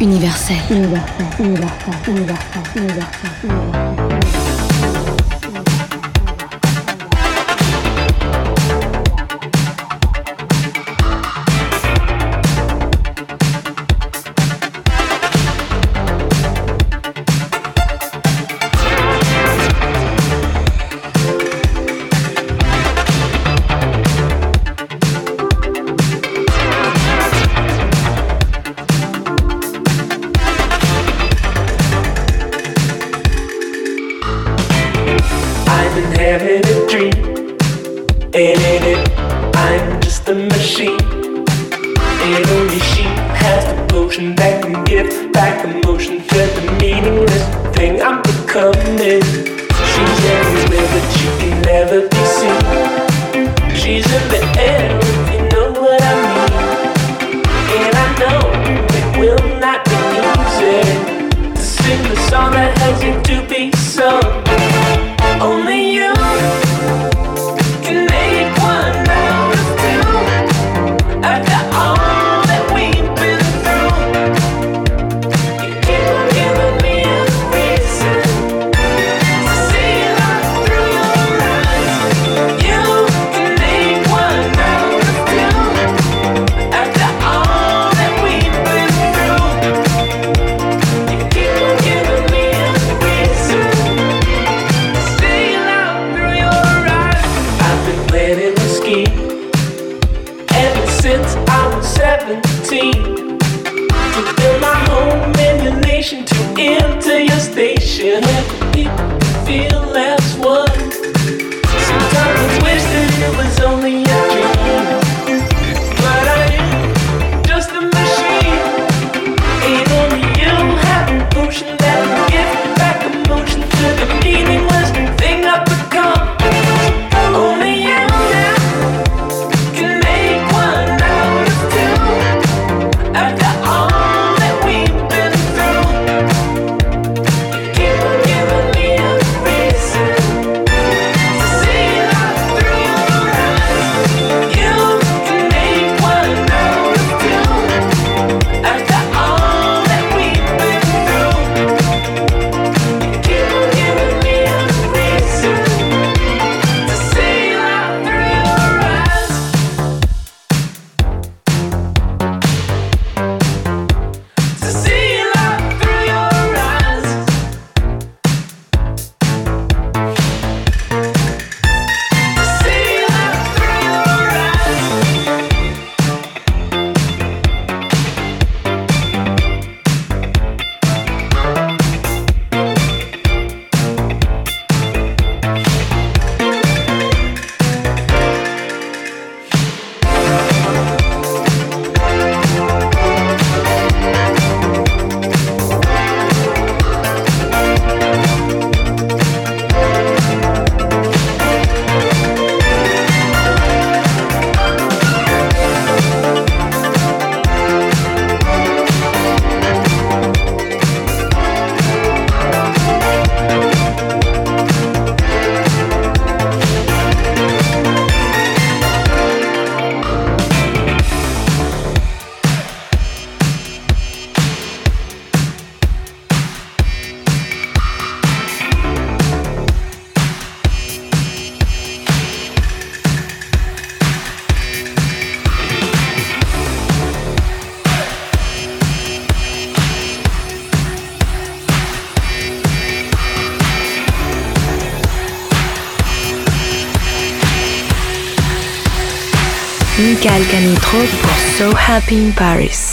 universel. Happy in Paris.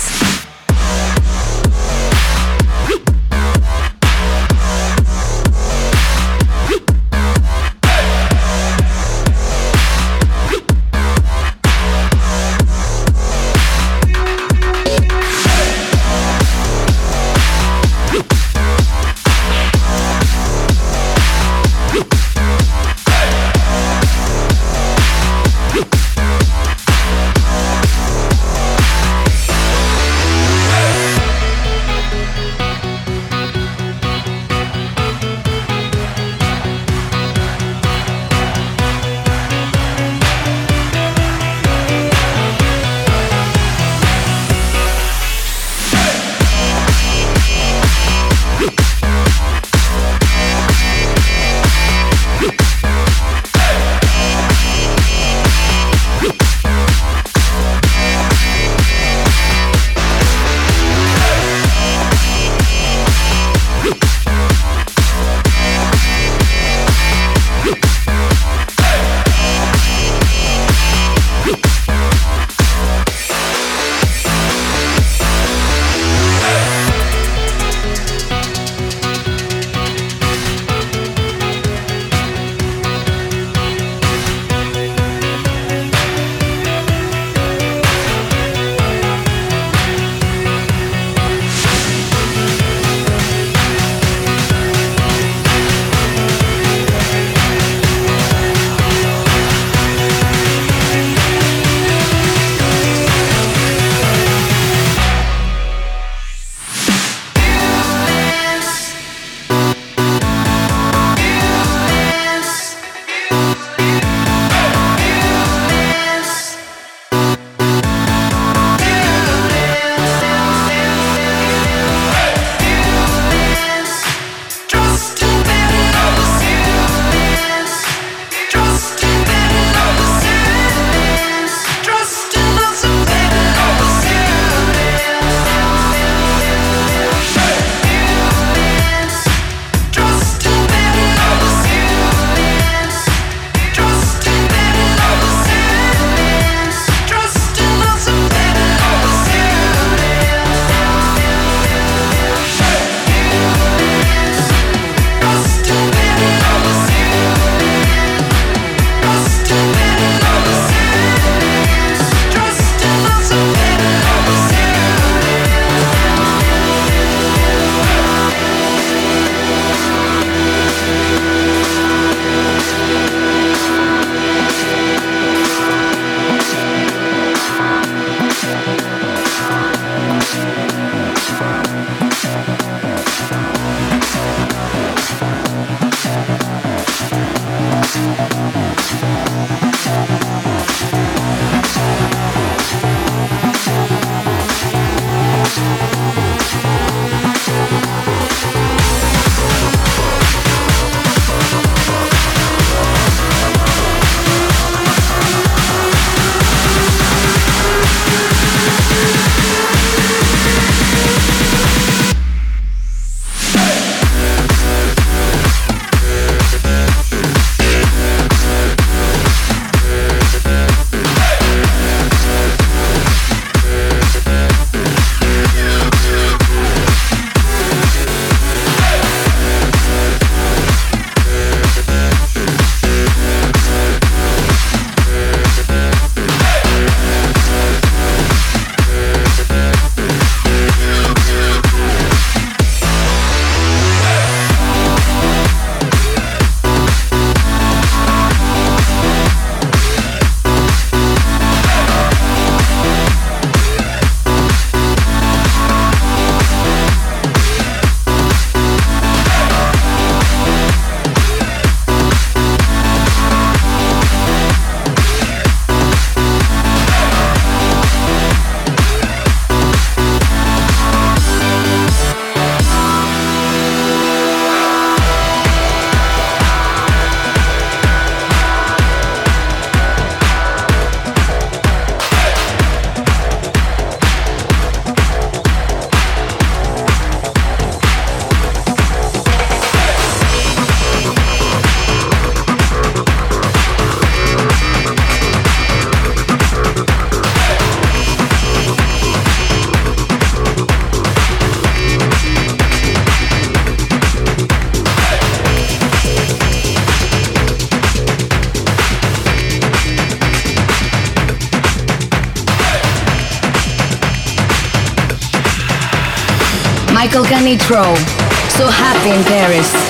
So happy in Paris.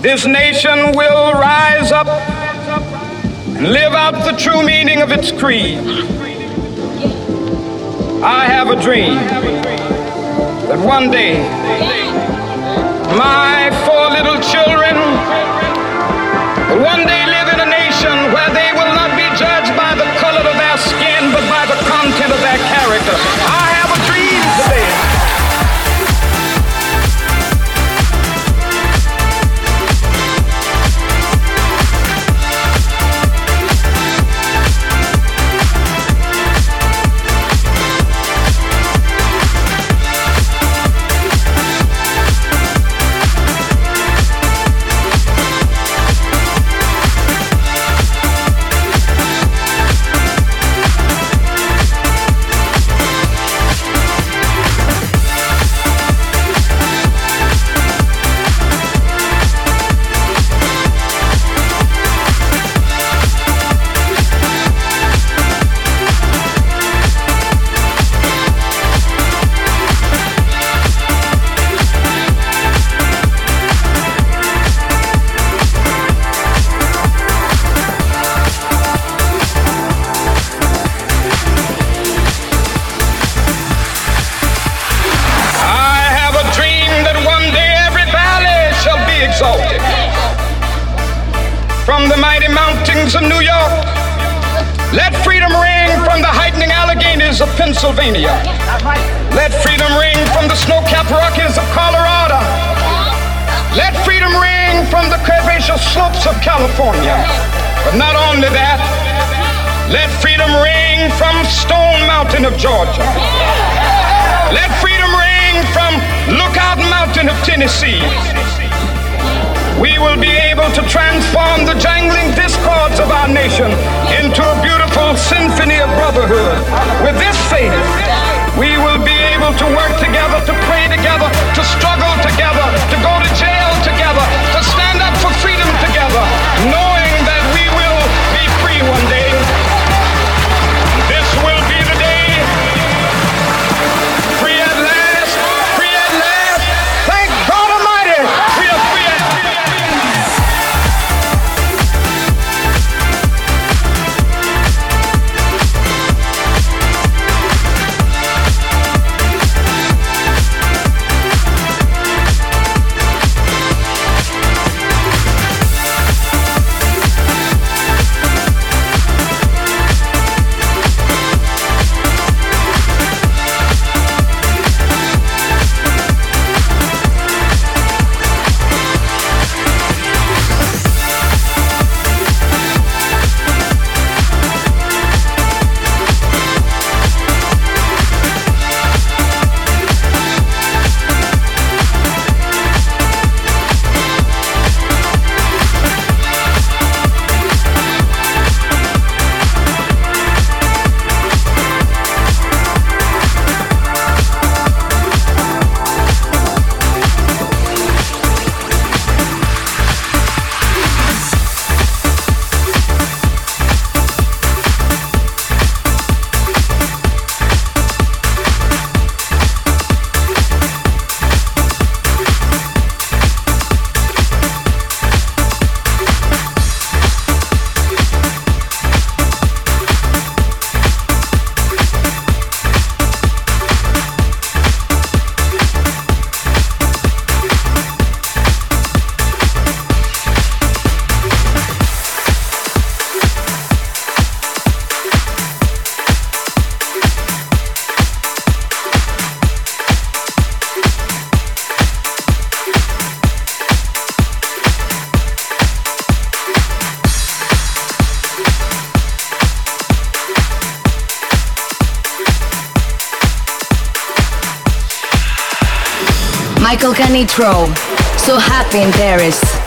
this nation will rise up and live out the true meaning of its creed. I have a dream that one day, my four little children will one day able to transform the jangling discords of our nation into a beautiful symphony of brotherhood. With this faith, we will be able to work together, to pray together, to struggle together, to go to jail. Nitro. So happy in Paris.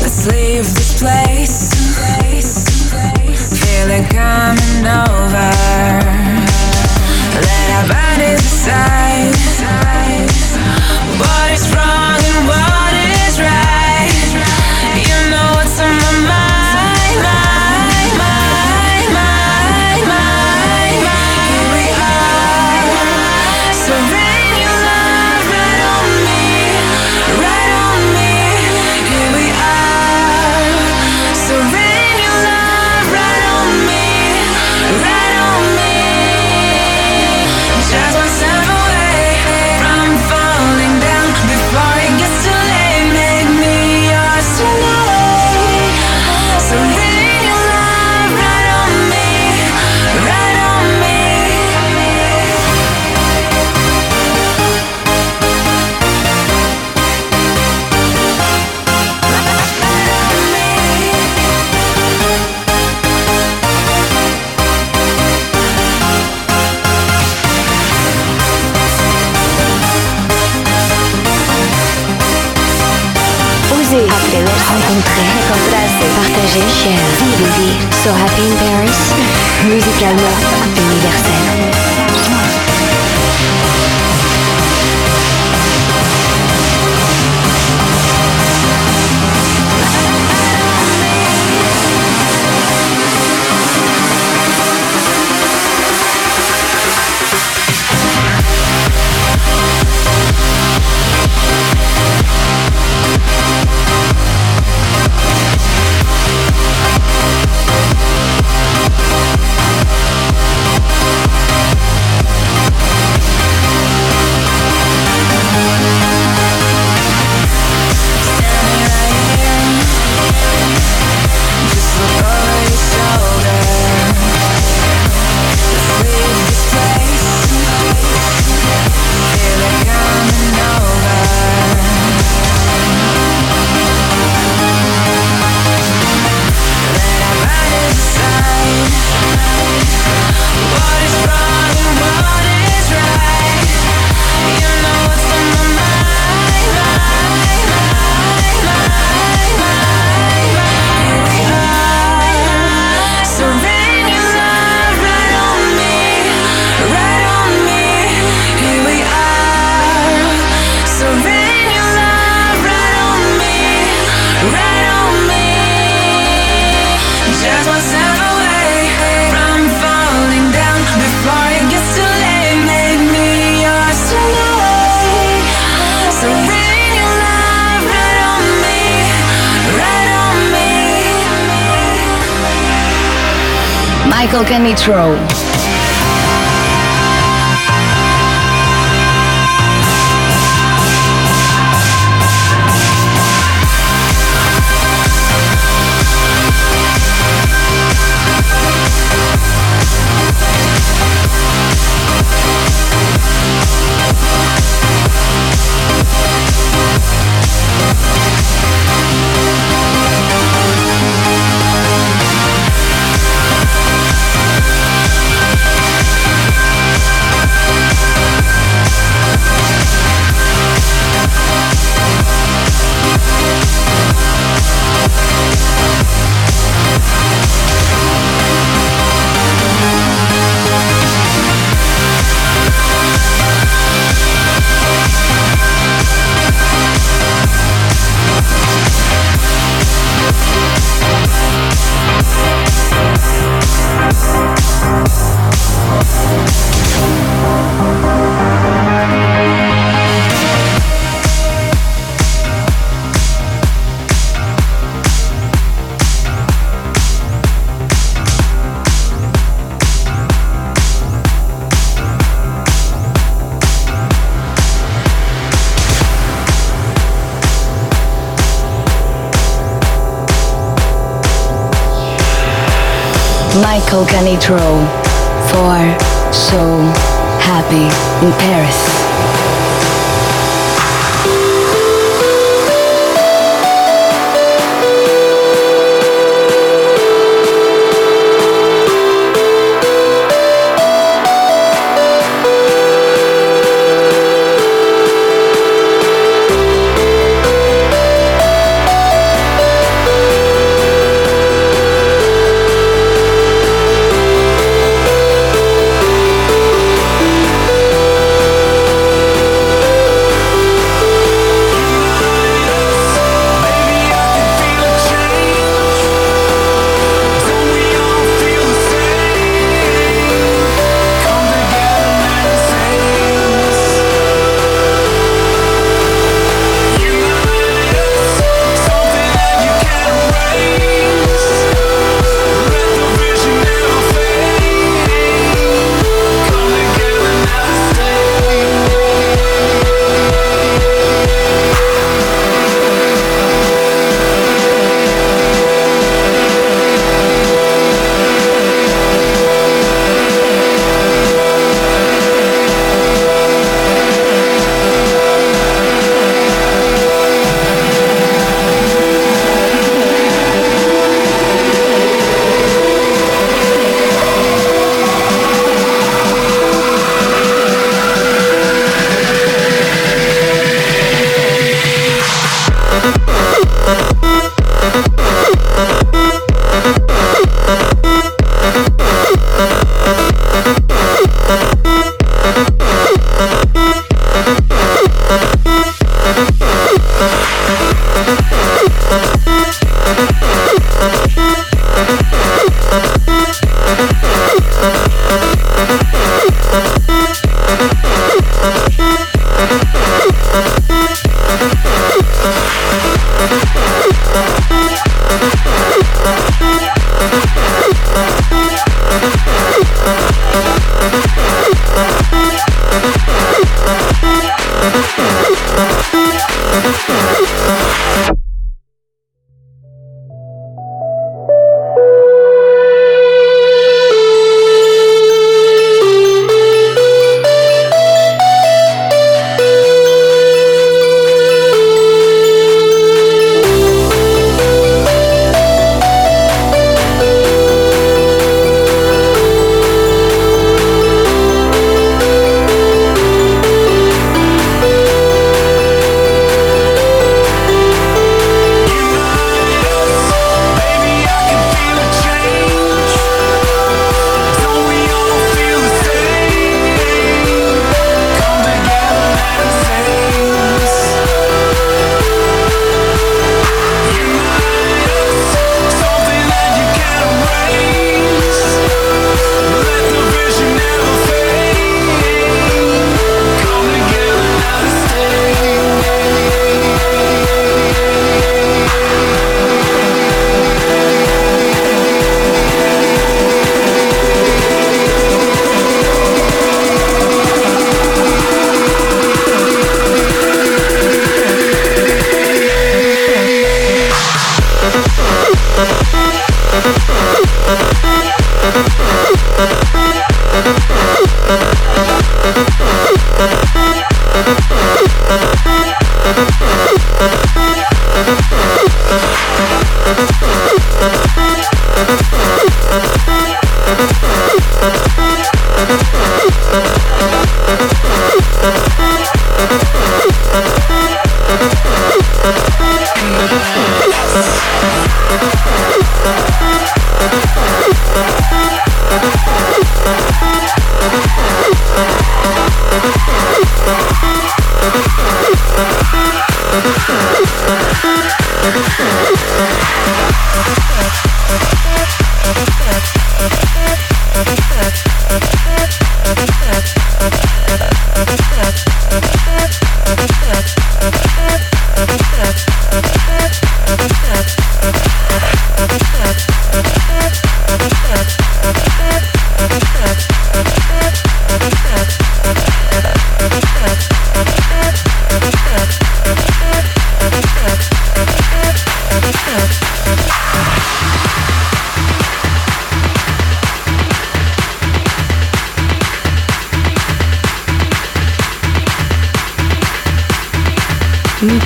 Let's leave this place. Control. Canitrot. Michael Canitrot for So Happy in Paris.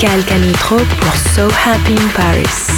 Michael Canitro pour So Happy in Paris.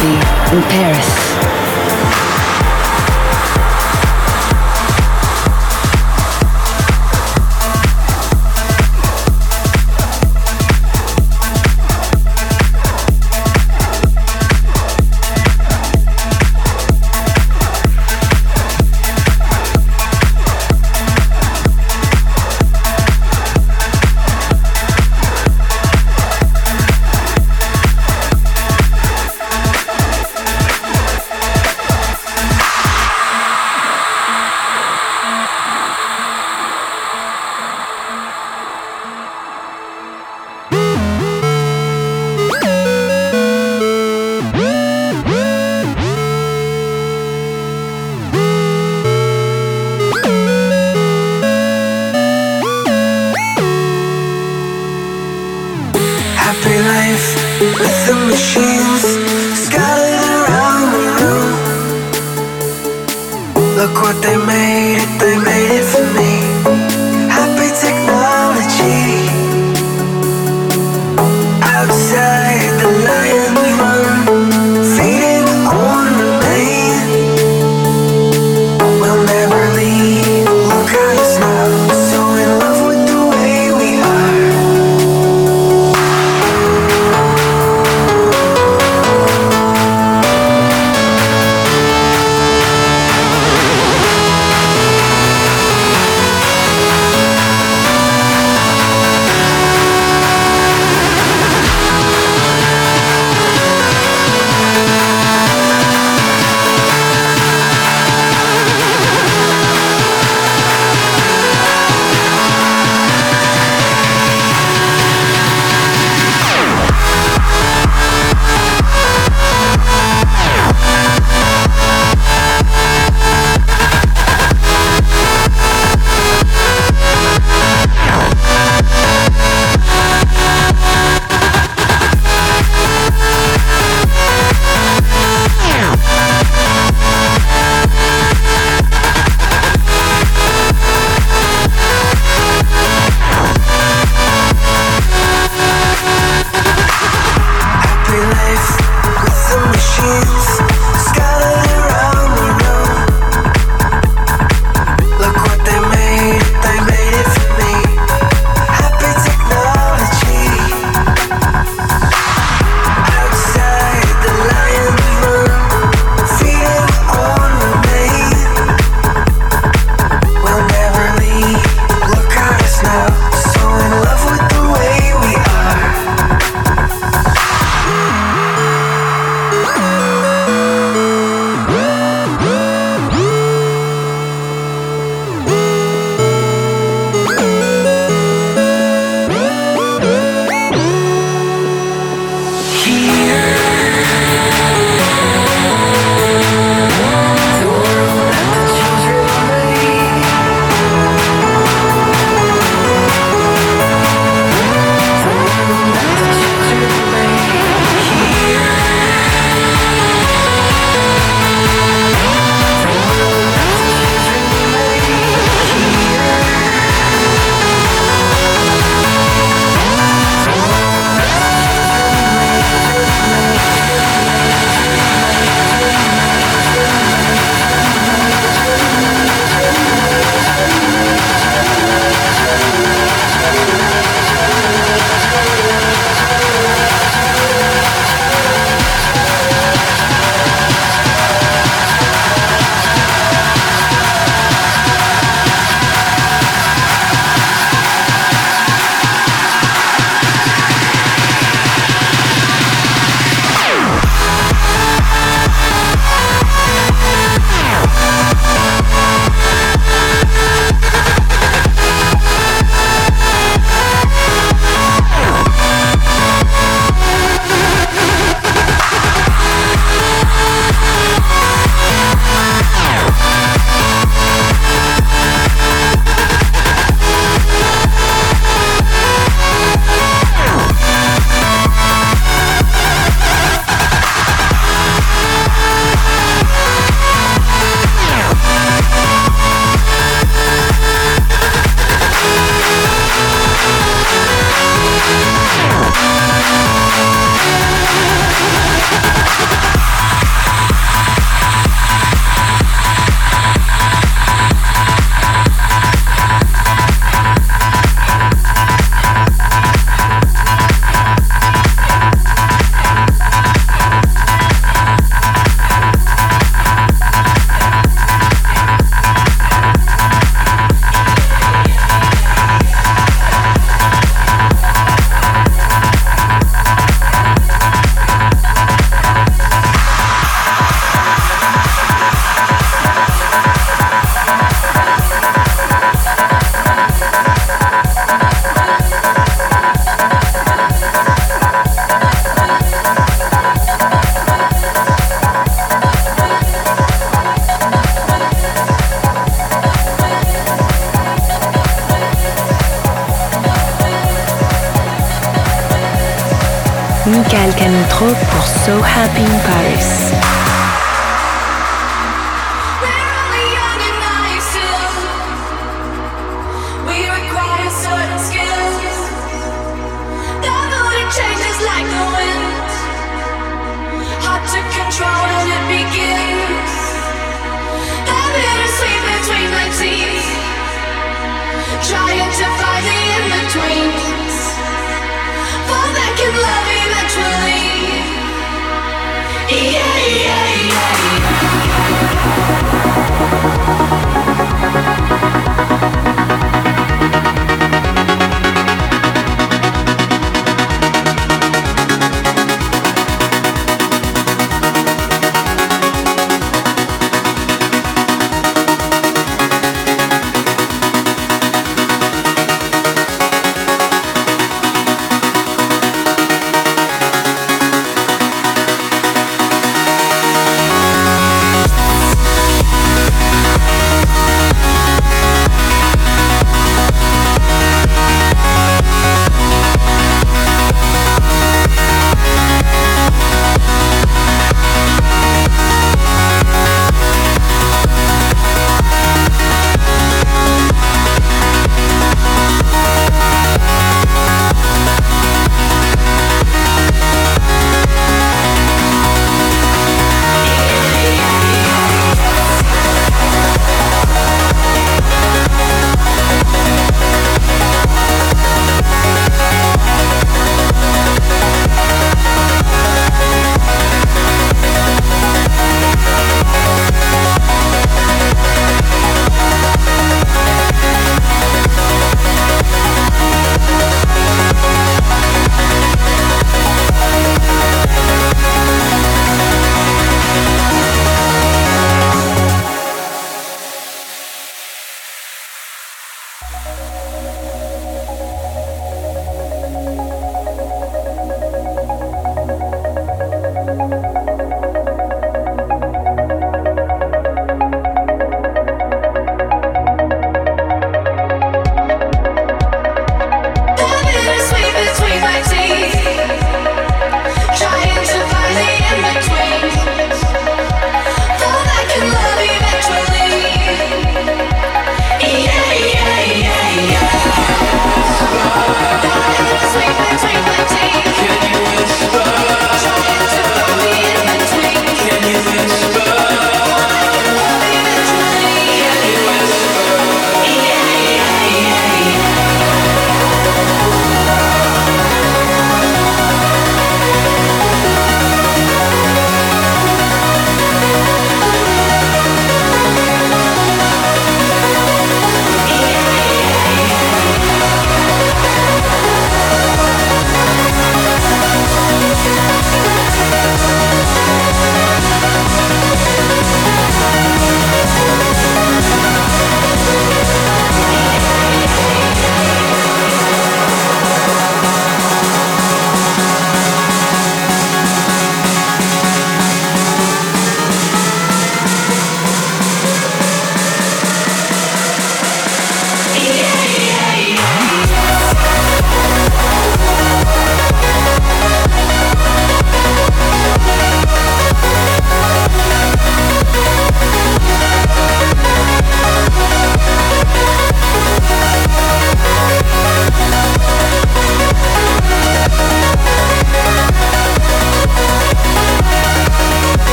In Paris. So Happy in Paris.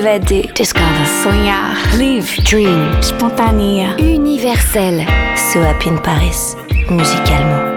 S'évader. Discover. Sonhar. Live. Dream. Spontané. Universel. So Happy in Paris. Musicalement.